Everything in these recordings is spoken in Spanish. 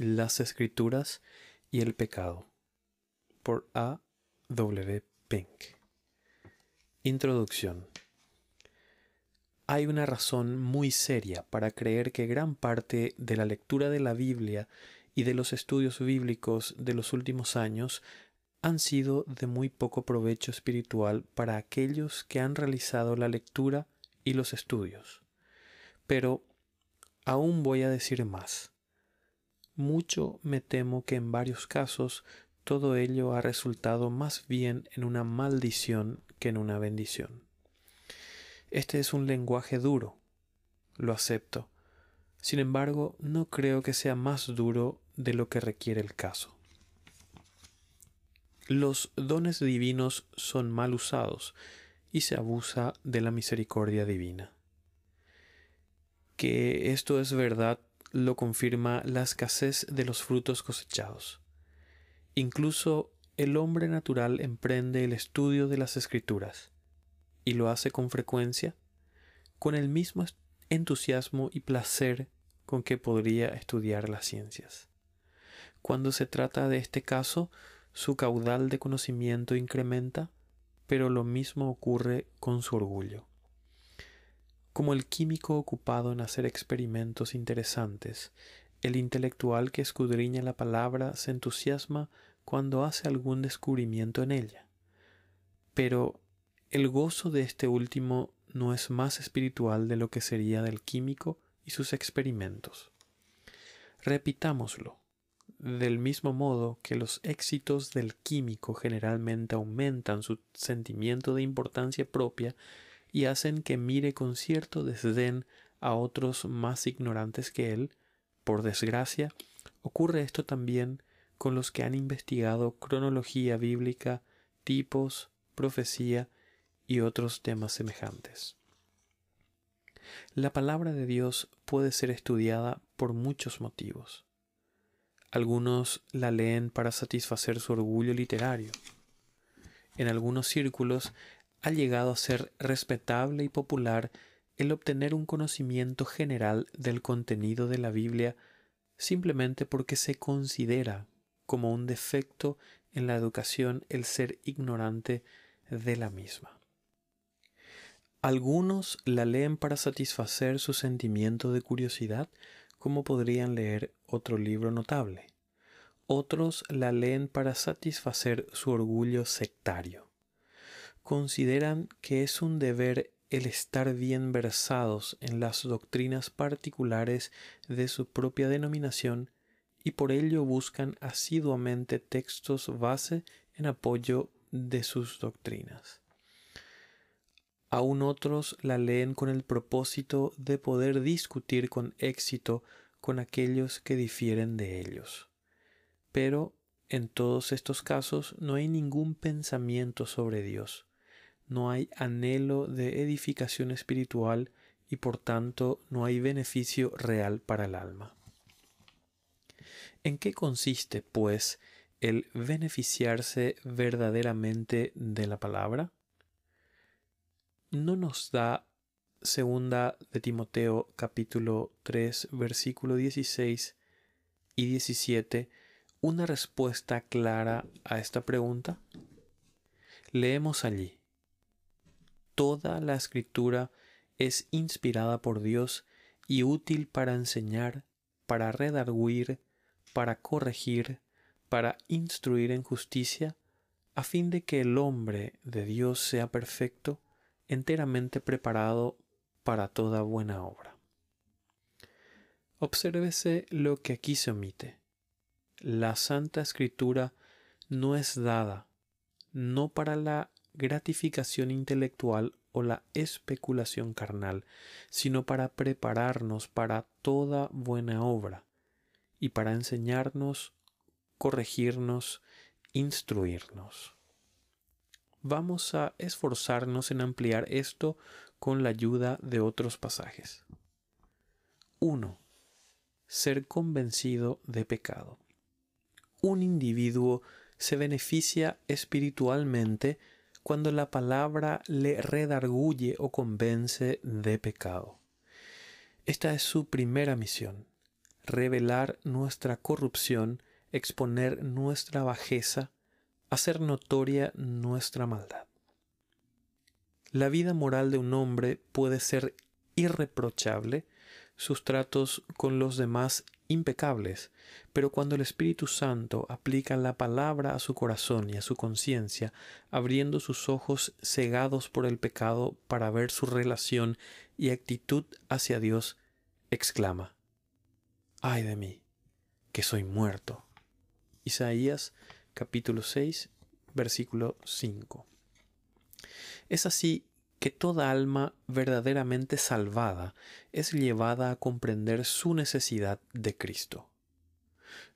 las Escrituras y el pecado. Por A. W. Pink. Introducción. Hay una razón muy seria para creer que gran parte de la lectura de la Biblia y de los estudios bíblicos de los últimos años han sido de muy poco provecho espiritual para aquellos que han realizado la lectura y los estudios. Pero aún voy a decir más. Mucho me temo que en varios casos todo ello ha resultado más bien en una maldición que en una bendición. Este es un lenguaje duro, lo acepto. Sin embargo, no creo que sea más duro de lo que requiere el caso. Los dones divinos son mal usados y se abusa de la misericordia divina. Que esto es verdad lo confirma la escasez de los frutos cosechados. Incluso el hombre natural emprende el estudio de las escrituras y lo hace con frecuencia, con el mismo entusiasmo y placer con que podría estudiar las ciencias. Cuando se trata de este caso, su caudal de conocimiento incrementa, pero lo mismo ocurre con su orgullo. Como el químico ocupado en hacer experimentos interesantes, el intelectual que escudriña la palabra se entusiasma cuando hace algún descubrimiento en ella. Pero el gozo de este último no es más espiritual de lo que sería del químico y sus experimentos. Repitámoslo. Del mismo modo que los éxitos del químico generalmente aumentan su sentimiento de importancia propia y hacen que mire con cierto desdén a otros más ignorantes que él, por desgracia, ocurre esto también con los que han investigado cronología bíblica, tipos, profecía y otros temas semejantes. La palabra de Dios puede ser estudiada por muchos motivos. Algunos la leen para satisfacer su orgullo literario. En algunos círculos ha llegado a ser respetable y popular el obtener un conocimiento general del contenido de la Biblia simplemente porque se considera como un defecto en la educación el ser ignorante de la misma. Algunos la leen para satisfacer su sentimiento de curiosidad, como podrían leer otro libro notable. Otros la leen para satisfacer su orgullo sectario. Consideran que es un deber el estar bien versados en las doctrinas particulares de su propia denominación y por ello buscan asiduamente textos base en apoyo de sus doctrinas. Aún otros la leen con el propósito de poder discutir con éxito con aquellos que difieren de ellos. Pero en todos estos casos no hay ningún pensamiento sobre Dios, no hay anhelo de edificación espiritual y por tanto no hay beneficio real para el alma. ¿En qué consiste, pues, el beneficiarse verdaderamente de la palabra? no nos da segunda de Timoteo capítulo 3 versículo 16 y 17 una respuesta clara a esta pregunta? Leemos allí. Toda la escritura es inspirada por Dios y útil para enseñar, para redarguir, para corregir, para instruir en justicia, a fin de que el hombre de Dios sea perfecto, enteramente preparado para toda buena obra. Obsérvese lo que aquí se omite. La Santa Escritura no es dada no para la gratificación intelectual o la especulación carnal, sino para prepararnos para toda buena obra y para enseñarnos, corregirnos, instruirnos vamos a esforzarnos en ampliar esto con la ayuda de otros pasajes. 1. Ser convencido de pecado. Un individuo se beneficia espiritualmente cuando la palabra le redarguye o convence de pecado. Esta es su primera misión, revelar nuestra corrupción, exponer nuestra bajeza, hacer notoria nuestra maldad. La vida moral de un hombre puede ser irreprochable, sus tratos con los demás impecables, pero cuando el Espíritu Santo aplica la palabra a su corazón y a su conciencia, abriendo sus ojos cegados por el pecado para ver su relación y actitud hacia Dios, exclama, ay de mí, que soy muerto. Isaías capítulo 6, versículo 5. Es así que toda alma verdaderamente salvada es llevada a comprender su necesidad de Cristo.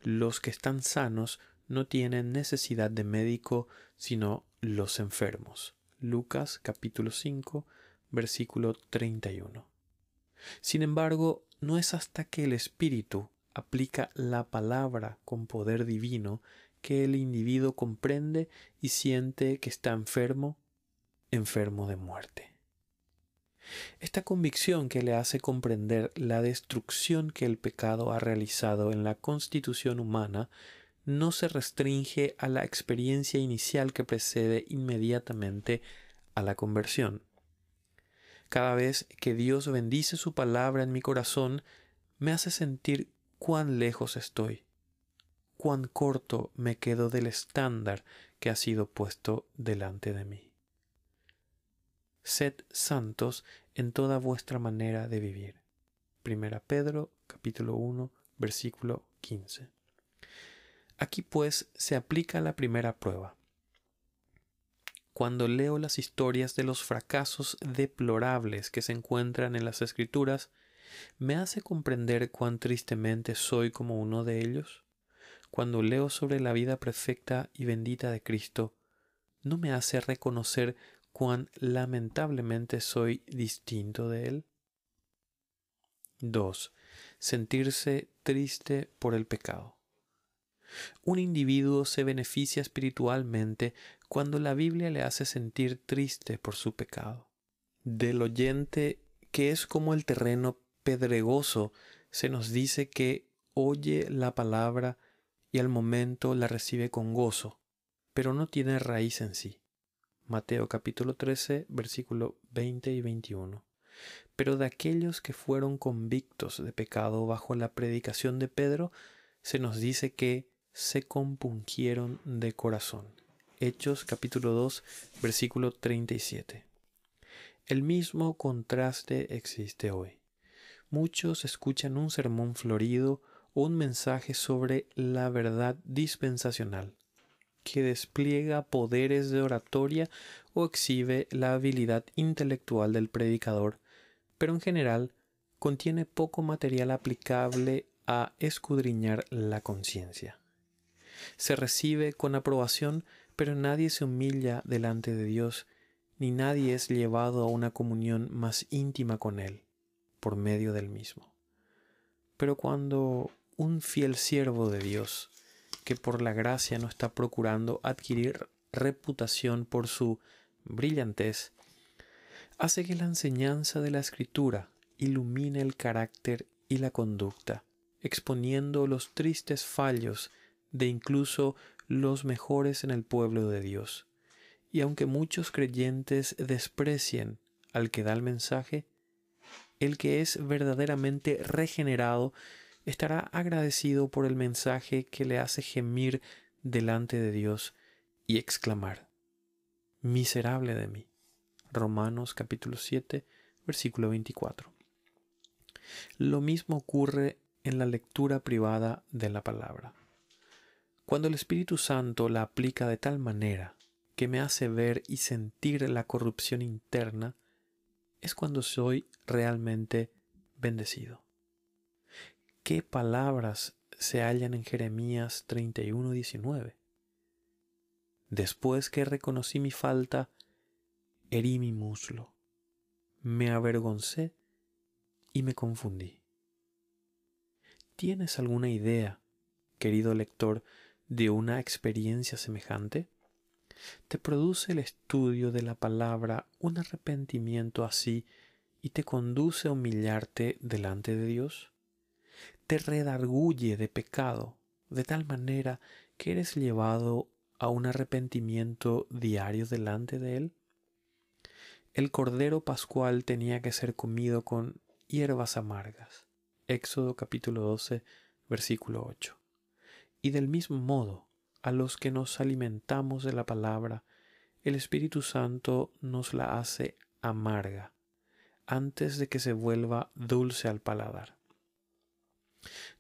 Los que están sanos no tienen necesidad de médico, sino los enfermos. Lucas capítulo 5, versículo 31. Sin embargo, no es hasta que el Espíritu aplica la palabra con poder divino que el individuo comprende y siente que está enfermo, enfermo de muerte. Esta convicción que le hace comprender la destrucción que el pecado ha realizado en la constitución humana no se restringe a la experiencia inicial que precede inmediatamente a la conversión. Cada vez que Dios bendice su palabra en mi corazón, me hace sentir cuán lejos estoy, cuán corto me quedo del estándar que ha sido puesto delante de mí. Sed santos en toda vuestra manera de vivir. Primera Pedro capítulo 1 versículo 15. Aquí pues se aplica la primera prueba. Cuando leo las historias de los fracasos deplorables que se encuentran en las escrituras, ¿me hace comprender cuán tristemente soy como uno de ellos? Cuando leo sobre la vida perfecta y bendita de Cristo, ¿no me hace reconocer cuán lamentablemente soy distinto de Él? 2. Sentirse triste por el pecado. Un individuo se beneficia espiritualmente cuando la Biblia le hace sentir triste por su pecado. Del oyente que es como el terreno pedregoso, se nos dice que oye la palabra y al momento la recibe con gozo, pero no tiene raíz en sí. Mateo capítulo 13, versículo 20 y 21. Pero de aquellos que fueron convictos de pecado bajo la predicación de Pedro, se nos dice que se compungieron de corazón. Hechos capítulo 2, versículo 37. El mismo contraste existe hoy. Muchos escuchan un sermón florido o un mensaje sobre la verdad dispensacional, que despliega poderes de oratoria o exhibe la habilidad intelectual del predicador, pero en general contiene poco material aplicable a escudriñar la conciencia. Se recibe con aprobación, pero nadie se humilla delante de Dios, ni nadie es llevado a una comunión más íntima con Él por medio del mismo. Pero cuando un fiel siervo de Dios, que por la gracia no está procurando adquirir reputación por su brillantez, hace que la enseñanza de la escritura ilumine el carácter y la conducta, exponiendo los tristes fallos de incluso los mejores en el pueblo de Dios. Y aunque muchos creyentes desprecien al que da el mensaje, el que es verdaderamente regenerado estará agradecido por el mensaje que le hace gemir delante de Dios y exclamar, miserable de mí. Romanos capítulo 7, versículo 24. Lo mismo ocurre en la lectura privada de la palabra. Cuando el Espíritu Santo la aplica de tal manera que me hace ver y sentir la corrupción interna, es cuando soy realmente bendecido. ¿Qué palabras se hallan en Jeremías 31, 19? Después que reconocí mi falta, herí mi muslo, me avergoncé y me confundí. ¿Tienes alguna idea, querido lector, de una experiencia semejante? ¿Te produce el estudio de la palabra un arrepentimiento así y te conduce a humillarte delante de Dios? Te redarguye de pecado, de tal manera que eres llevado a un arrepentimiento diario delante de Él? El cordero pascual tenía que ser comido con hierbas amargas. Éxodo capítulo 12, versículo 8. Y del mismo modo, a los que nos alimentamos de la palabra, el Espíritu Santo nos la hace amarga, antes de que se vuelva dulce al paladar.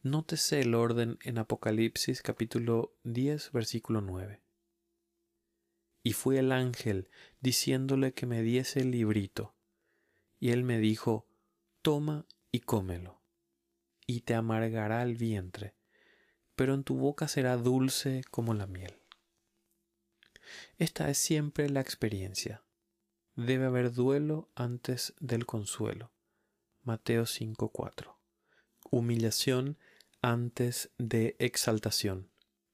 Nótese el orden en Apocalipsis capítulo 10, versículo 9. Y fue el ángel diciéndole que me diese el librito, y él me dijo, toma y cómelo, y te amargará el vientre, pero en tu boca será dulce como la miel. Esta es siempre la experiencia. Debe haber duelo antes del consuelo. Mateo 5:4. Humillación antes de exaltación.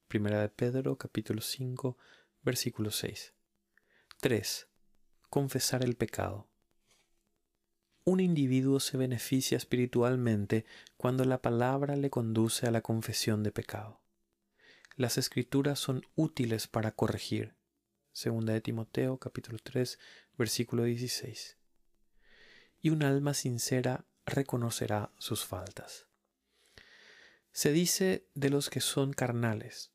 Primera de Pedro capítulo 5 versículo 6. 3. Confesar el pecado. Un individuo se beneficia espiritualmente cuando la palabra le conduce a la confesión de pecado. Las escrituras son útiles para corregir. Segunda de Timoteo capítulo 3 versículo 16. Y un alma sincera reconocerá sus faltas. Se dice de los que son carnales,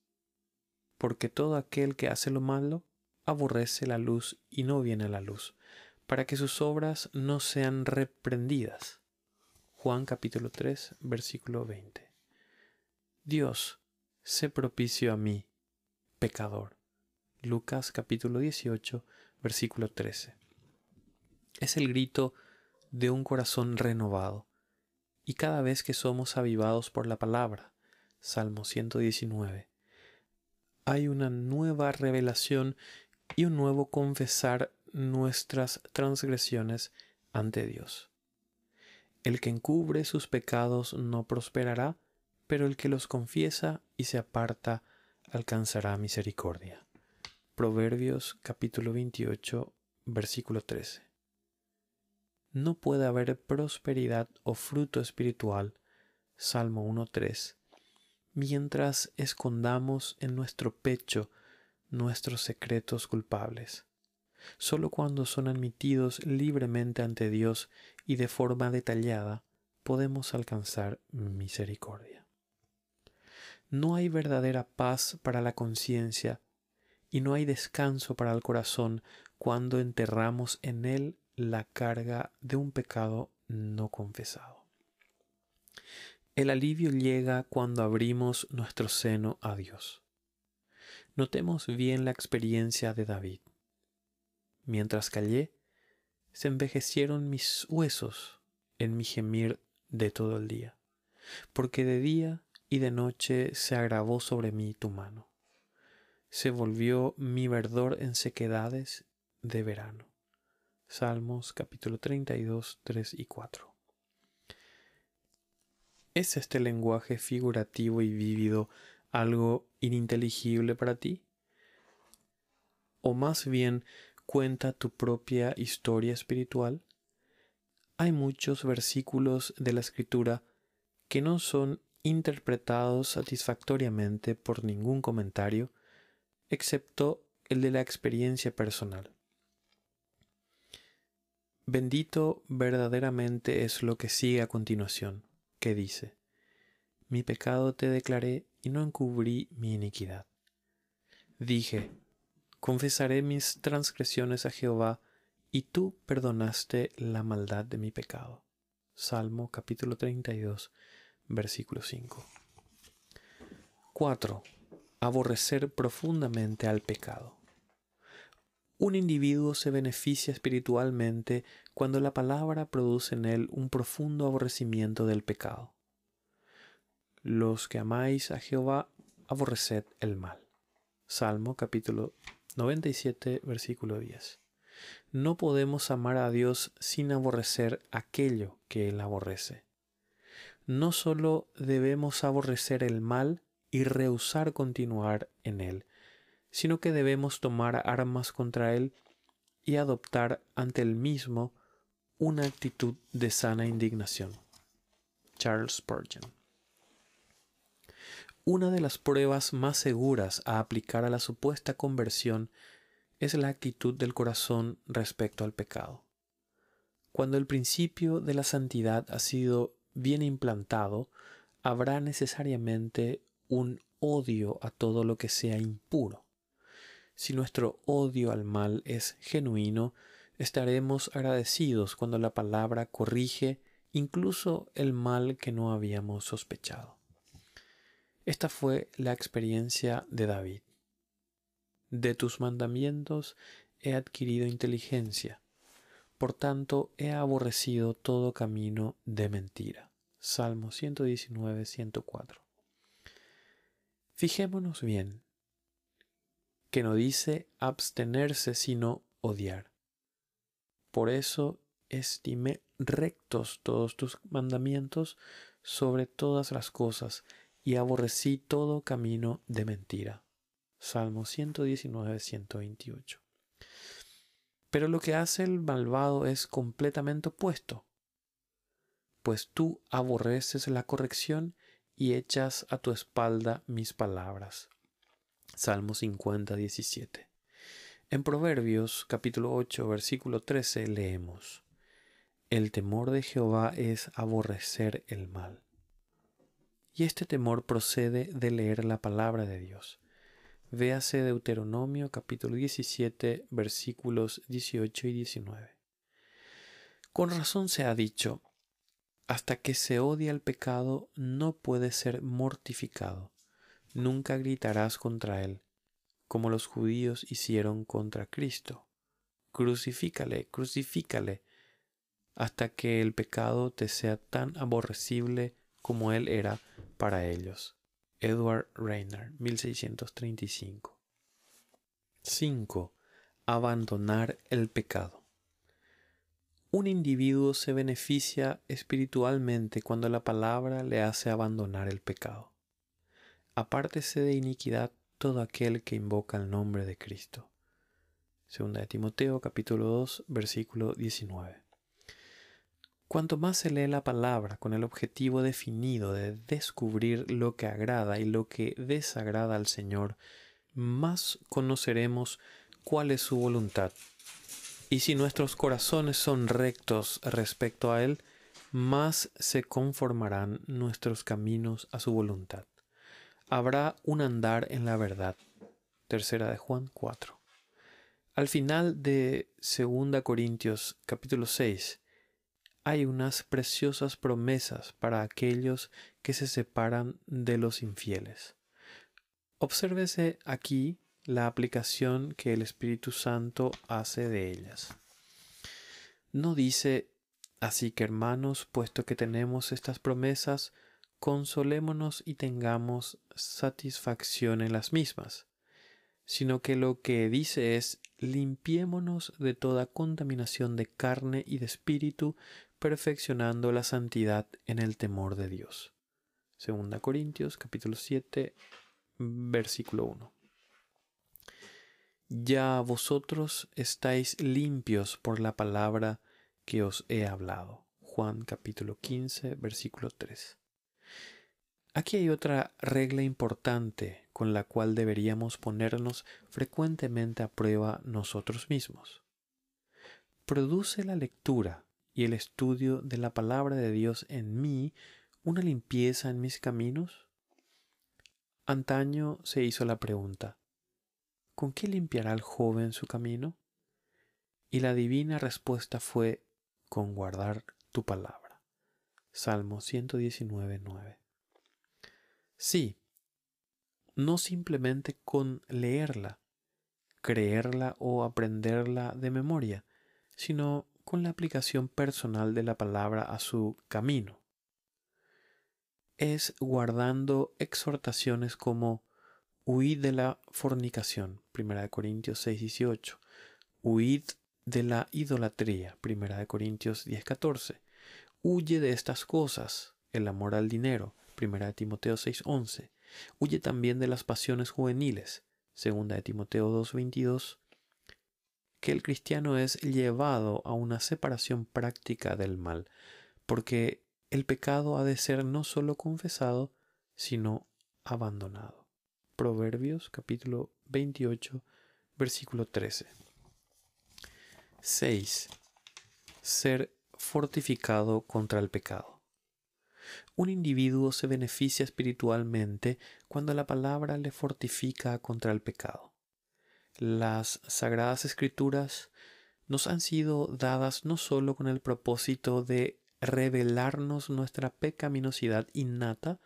porque todo aquel que hace lo malo aborrece la luz y no viene a la luz, para que sus obras no sean reprendidas. Juan capítulo 3, versículo 20. Dios, sé propicio a mí, pecador. Lucas capítulo 18, versículo 13. Es el grito de un corazón renovado, y cada vez que somos avivados por la palabra, Salmo 119, hay una nueva revelación y un nuevo confesar nuestras transgresiones ante Dios. El que encubre sus pecados no prosperará, pero el que los confiesa y se aparta alcanzará misericordia. Proverbios capítulo 28 versículo 13. No puede haber prosperidad o fruto espiritual, Salmo 1.3, mientras escondamos en nuestro pecho nuestros secretos culpables. Solo cuando son admitidos libremente ante Dios y de forma detallada podemos alcanzar misericordia. No hay verdadera paz para la conciencia y no hay descanso para el corazón cuando enterramos en él la carga de un pecado no confesado. El alivio llega cuando abrimos nuestro seno a Dios. Notemos bien la experiencia de David. Mientras callé, se envejecieron mis huesos en mi gemir de todo el día, porque de día y de noche se agravó sobre mí tu mano. Se volvió mi verdor en sequedades de verano. Salmos capítulo 32, 3 y 4. ¿Es este lenguaje figurativo y vívido algo ininteligible para ti? ¿O más bien cuenta tu propia historia espiritual? Hay muchos versículos de la escritura que no son interpretados satisfactoriamente por ningún comentario, excepto el de la experiencia personal. Bendito verdaderamente es lo que sigue a continuación que dice, Mi pecado te declaré y no encubrí mi iniquidad. Dije, confesaré mis transgresiones a Jehová, y tú perdonaste la maldad de mi pecado. Salmo capítulo 32, versículo 5. 4. Aborrecer profundamente al pecado. Un individuo se beneficia espiritualmente cuando la palabra produce en él un profundo aborrecimiento del pecado. Los que amáis a Jehová, aborreced el mal. Salmo capítulo 97, versículo 10. No podemos amar a Dios sin aborrecer aquello que Él aborrece. No solo debemos aborrecer el mal y rehusar continuar en él, sino que debemos tomar armas contra él y adoptar ante él mismo una actitud de sana indignación. Charles Spurgeon. Una de las pruebas más seguras a aplicar a la supuesta conversión es la actitud del corazón respecto al pecado. Cuando el principio de la santidad ha sido bien implantado, habrá necesariamente un odio a todo lo que sea impuro. Si nuestro odio al mal es genuino, estaremos agradecidos cuando la palabra corrige incluso el mal que no habíamos sospechado. Esta fue la experiencia de David. De tus mandamientos he adquirido inteligencia, por tanto he aborrecido todo camino de mentira. Salmo 119, 104. Fijémonos bien, que no dice abstenerse sino odiar. Por eso estimé rectos todos tus mandamientos sobre todas las cosas, y aborrecí todo camino de mentira. Salmo 119, 128. Pero lo que hace el malvado es completamente opuesto, pues tú aborreces la corrección y echas a tu espalda mis palabras. Salmo 50, 17. En Proverbios capítulo 8, versículo 13 leemos, El temor de Jehová es aborrecer el mal. Y este temor procede de leer la palabra de Dios. Véase Deuteronomio capítulo 17 versículos 18 y 19. Con razón se ha dicho, hasta que se odia el pecado no puede ser mortificado nunca gritarás contra él, como los judíos hicieron contra Cristo. Crucifícale, crucifícale, hasta que el pecado te sea tan aborrecible como él era para ellos. Edward Rayner, 1635. 5. Abandonar el pecado. Un individuo se beneficia espiritualmente cuando la palabra le hace abandonar el pecado apártese de iniquidad todo aquel que invoca el nombre de Cristo. Segunda de Timoteo capítulo 2 versículo 19. Cuanto más se lee la palabra con el objetivo definido de descubrir lo que agrada y lo que desagrada al Señor, más conoceremos cuál es su voluntad. Y si nuestros corazones son rectos respecto a Él, más se conformarán nuestros caminos a su voluntad habrá un andar en la verdad. Tercera de Juan 4. Al final de 2 Corintios capítulo 6 hay unas preciosas promesas para aquellos que se separan de los infieles. Obsérvese aquí la aplicación que el Espíritu Santo hace de ellas. No dice, así que hermanos, puesto que tenemos estas promesas, consolémonos y tengamos satisfacción en las mismas, sino que lo que dice es limpiémonos de toda contaminación de carne y de espíritu, perfeccionando la santidad en el temor de Dios. Segunda Corintios capítulo 7 versículo 1. Ya vosotros estáis limpios por la palabra que os he hablado. Juan capítulo 15 versículo 3. Aquí hay otra regla importante con la cual deberíamos ponernos frecuentemente a prueba nosotros mismos. ¿Produce la lectura y el estudio de la palabra de Dios en mí una limpieza en mis caminos? Antaño se hizo la pregunta, ¿con qué limpiará el joven su camino? Y la divina respuesta fue, con guardar tu palabra. Salmo 119, 9. Sí, no simplemente con leerla, creerla o aprenderla de memoria, sino con la aplicación personal de la palabra a su camino. Es guardando exhortaciones como huid de la fornicación, 1 Corintios 6, 18, huid de la idolatría, 1 Corintios 10, 14, huye de estas cosas, el amor al dinero, Primera de Timoteo 6:11. Huye también de las pasiones juveniles. Segunda de Timoteo 2:22. Que el cristiano es llevado a una separación práctica del mal, porque el pecado ha de ser no solo confesado, sino abandonado. Proverbios capítulo 28, versículo 13. 6. Ser fortificado contra el pecado. Un individuo se beneficia espiritualmente cuando la palabra le fortifica contra el pecado. Las sagradas escrituras nos han sido dadas no sólo con el propósito de revelarnos nuestra pecaminosidad innata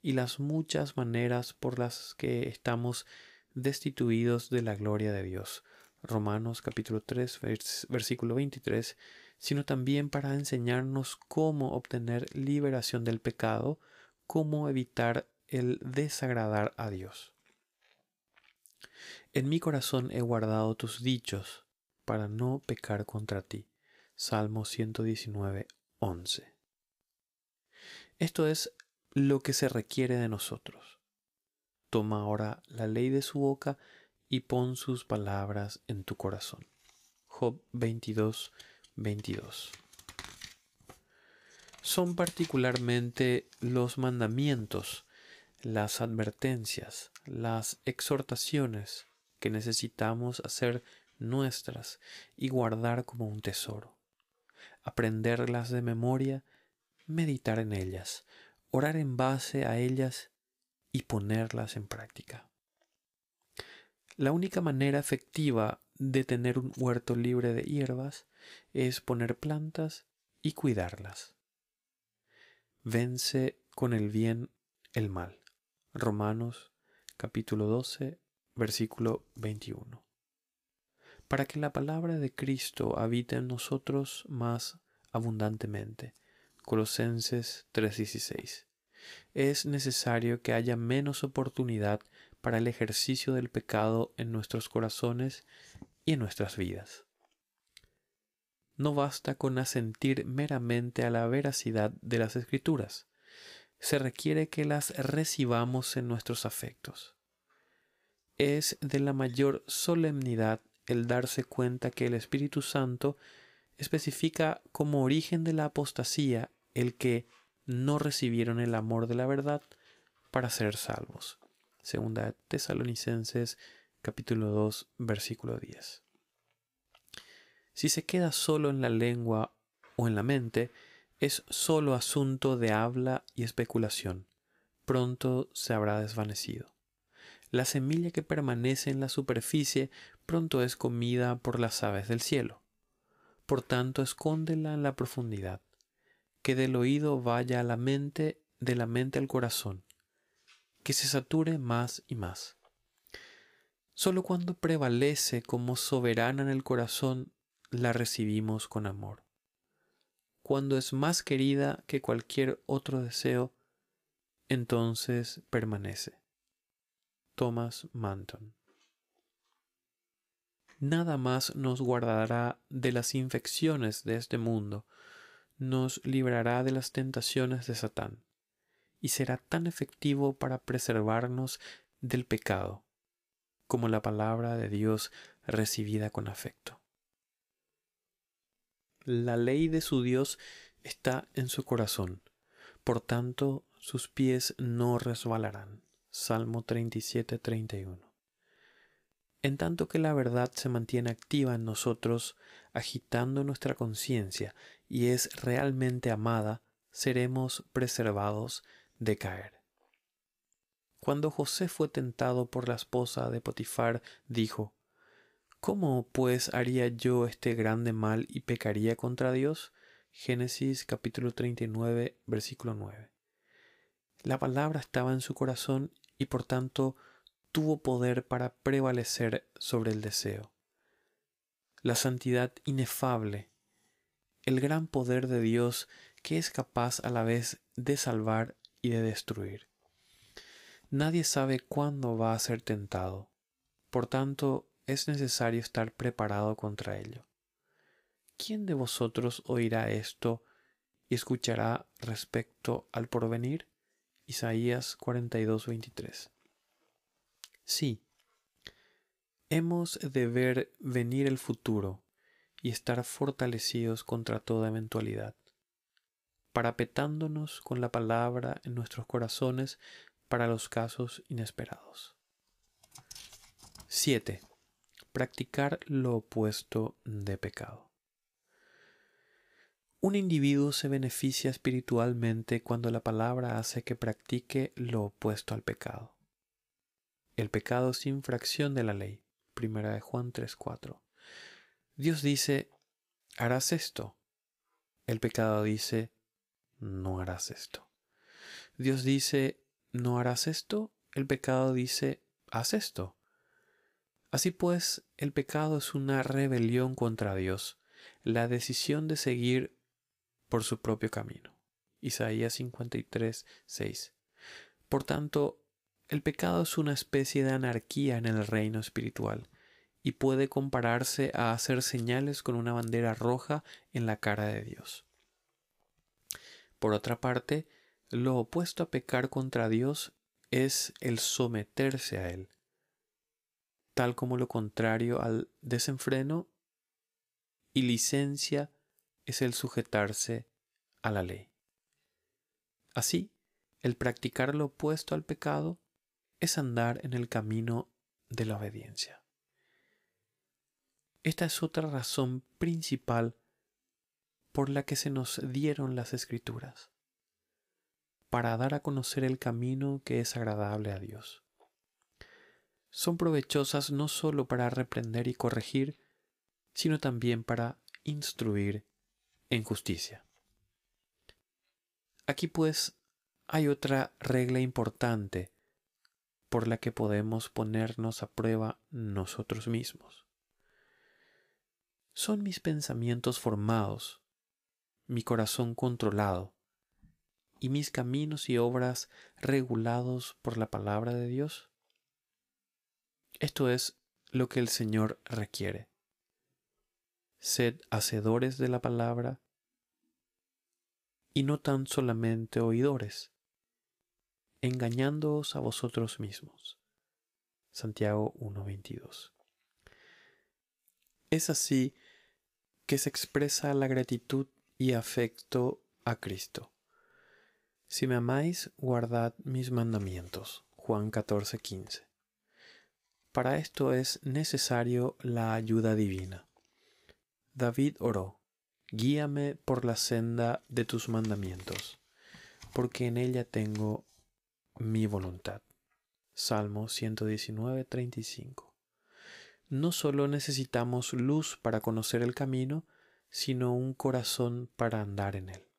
y las muchas maneras por las que estamos destituidos de la gloria de Dios. Romanos capítulo 3 versículo 23, sino también para enseñarnos cómo obtener liberación del pecado, cómo evitar el desagradar a Dios. En mi corazón he guardado tus dichos para no pecar contra ti. Salmo 119, 11. Esto es lo que se requiere de nosotros. Toma ahora la ley de su boca y pon sus palabras en tu corazón. Job 22, 22. Son particularmente los mandamientos, las advertencias, las exhortaciones que necesitamos hacer nuestras y guardar como un tesoro. Aprenderlas de memoria, meditar en ellas, orar en base a ellas y ponerlas en práctica. La única manera efectiva de tener un huerto libre de hierbas es poner plantas y cuidarlas. Vence con el bien el mal. Romanos capítulo 12, versículo 21 para que la palabra de Cristo habite en nosotros más abundantemente. Colosenses 3:16. Es necesario que haya menos oportunidad para el ejercicio del pecado en nuestros corazones y en nuestras vidas. No basta con asentir meramente a la veracidad de las escrituras. Se requiere que las recibamos en nuestros afectos. Es de la mayor solemnidad el darse cuenta que el Espíritu Santo especifica como origen de la apostasía el que no recibieron el amor de la verdad para ser salvos. Segunda Tesalonicenses capítulo 2 versículo 10. Si se queda solo en la lengua o en la mente, es solo asunto de habla y especulación. Pronto se habrá desvanecido. La semilla que permanece en la superficie pronto es comida por las aves del cielo. Por tanto, escóndela en la profundidad, que del oído vaya a la mente, de la mente al corazón, que se sature más y más. Solo cuando prevalece como soberana en el corazón, la recibimos con amor. Cuando es más querida que cualquier otro deseo, entonces permanece. Thomas Manton. Nada más nos guardará de las infecciones de este mundo, nos librará de las tentaciones de Satán, y será tan efectivo para preservarnos del pecado como la palabra de Dios recibida con afecto. La ley de su Dios está en su corazón, por tanto sus pies no resbalarán. Salmo 37, 31. En tanto que la verdad se mantiene activa en nosotros, agitando nuestra conciencia y es realmente amada, seremos preservados de caer. Cuando José fue tentado por la esposa de Potifar, dijo, ¿Cómo pues haría yo este grande mal y pecaría contra Dios? Génesis capítulo 39, versículo 9. La palabra estaba en su corazón y por tanto tuvo poder para prevalecer sobre el deseo. La santidad inefable, el gran poder de Dios que es capaz a la vez de salvar y de destruir. Nadie sabe cuándo va a ser tentado, por tanto es necesario estar preparado contra ello. ¿Quién de vosotros oirá esto y escuchará respecto al porvenir? Isaías 42, 23. Sí, hemos de ver venir el futuro y estar fortalecidos contra toda eventualidad, parapetándonos con la palabra en nuestros corazones para los casos inesperados. 7. Practicar lo opuesto de pecado. Un individuo se beneficia espiritualmente cuando la palabra hace que practique lo opuesto al pecado. El pecado es infracción de la ley. Primera de Juan 3:4. Dios dice, harás esto. El pecado dice, no harás esto. Dios dice, no harás esto. El pecado dice, haz esto. Así pues, el pecado es una rebelión contra Dios, la decisión de seguir por su propio camino. Isaías 53, 6. Por tanto, el pecado es una especie de anarquía en el reino espiritual y puede compararse a hacer señales con una bandera roja en la cara de Dios. Por otra parte, lo opuesto a pecar contra Dios es el someterse a Él, tal como lo contrario al desenfreno y licencia es el sujetarse a la ley. Así, el practicar lo opuesto al pecado es andar en el camino de la obediencia. Esta es otra razón principal por la que se nos dieron las escrituras, para dar a conocer el camino que es agradable a Dios. Son provechosas no sólo para reprender y corregir, sino también para instruir en justicia. Aquí pues hay otra regla importante por la que podemos ponernos a prueba nosotros mismos. ¿Son mis pensamientos formados, mi corazón controlado y mis caminos y obras regulados por la palabra de Dios? Esto es lo que el Señor requiere. Sed hacedores de la palabra y no tan solamente oidores, engañándoos a vosotros mismos. Santiago 1.22. Es así que se expresa la gratitud y afecto a Cristo. Si me amáis, guardad mis mandamientos. Juan 14:15. Para esto es necesario la ayuda divina. David oró, Guíame por la senda de tus mandamientos, porque en ella tengo mi voluntad. Salmo 119:35 no solo necesitamos luz para conocer el camino, sino un corazón para andar en él.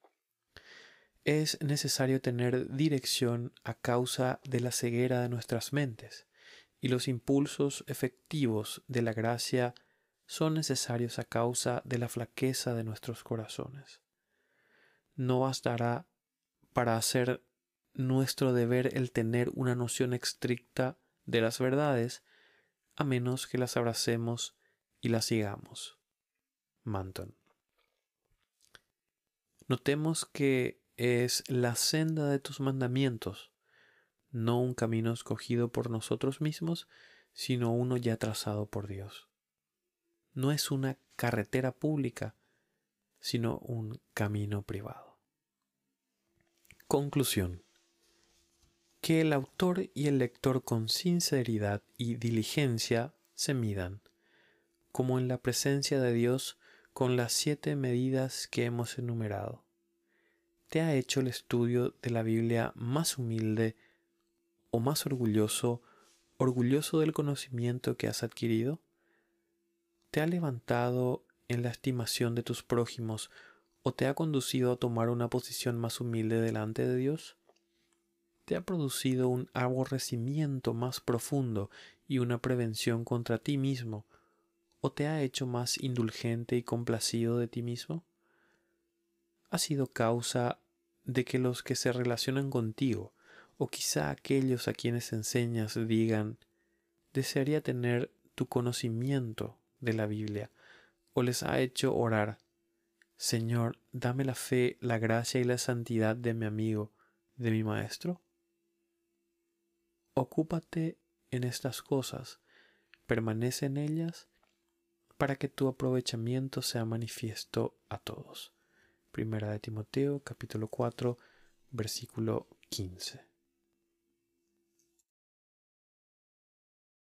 Es necesario tener dirección a causa de la ceguera de nuestras mentes, y los impulsos efectivos de la gracia son necesarios a causa de la flaqueza de nuestros corazones. No bastará para hacer nuestro deber el tener una noción estricta de las verdades, a menos que las abracemos y las sigamos. Manton. Notemos que es la senda de tus mandamientos, no un camino escogido por nosotros mismos, sino uno ya trazado por Dios. No es una carretera pública, sino un camino privado. Conclusión que el autor y el lector con sinceridad y diligencia se midan, como en la presencia de Dios con las siete medidas que hemos enumerado. ¿Te ha hecho el estudio de la Biblia más humilde o más orgulloso, orgulloso del conocimiento que has adquirido? ¿Te ha levantado en la estimación de tus prójimos o te ha conducido a tomar una posición más humilde delante de Dios? te ha producido un aborrecimiento más profundo y una prevención contra ti mismo, o te ha hecho más indulgente y complacido de ti mismo? ¿Ha sido causa de que los que se relacionan contigo, o quizá aquellos a quienes enseñas, digan, desearía tener tu conocimiento de la Biblia, o les ha hecho orar, Señor, dame la fe, la gracia y la santidad de mi amigo, de mi maestro? Ocúpate en estas cosas, permanece en ellas, para que tu aprovechamiento sea manifiesto a todos. Primera de Timoteo capítulo 4 versículo 15.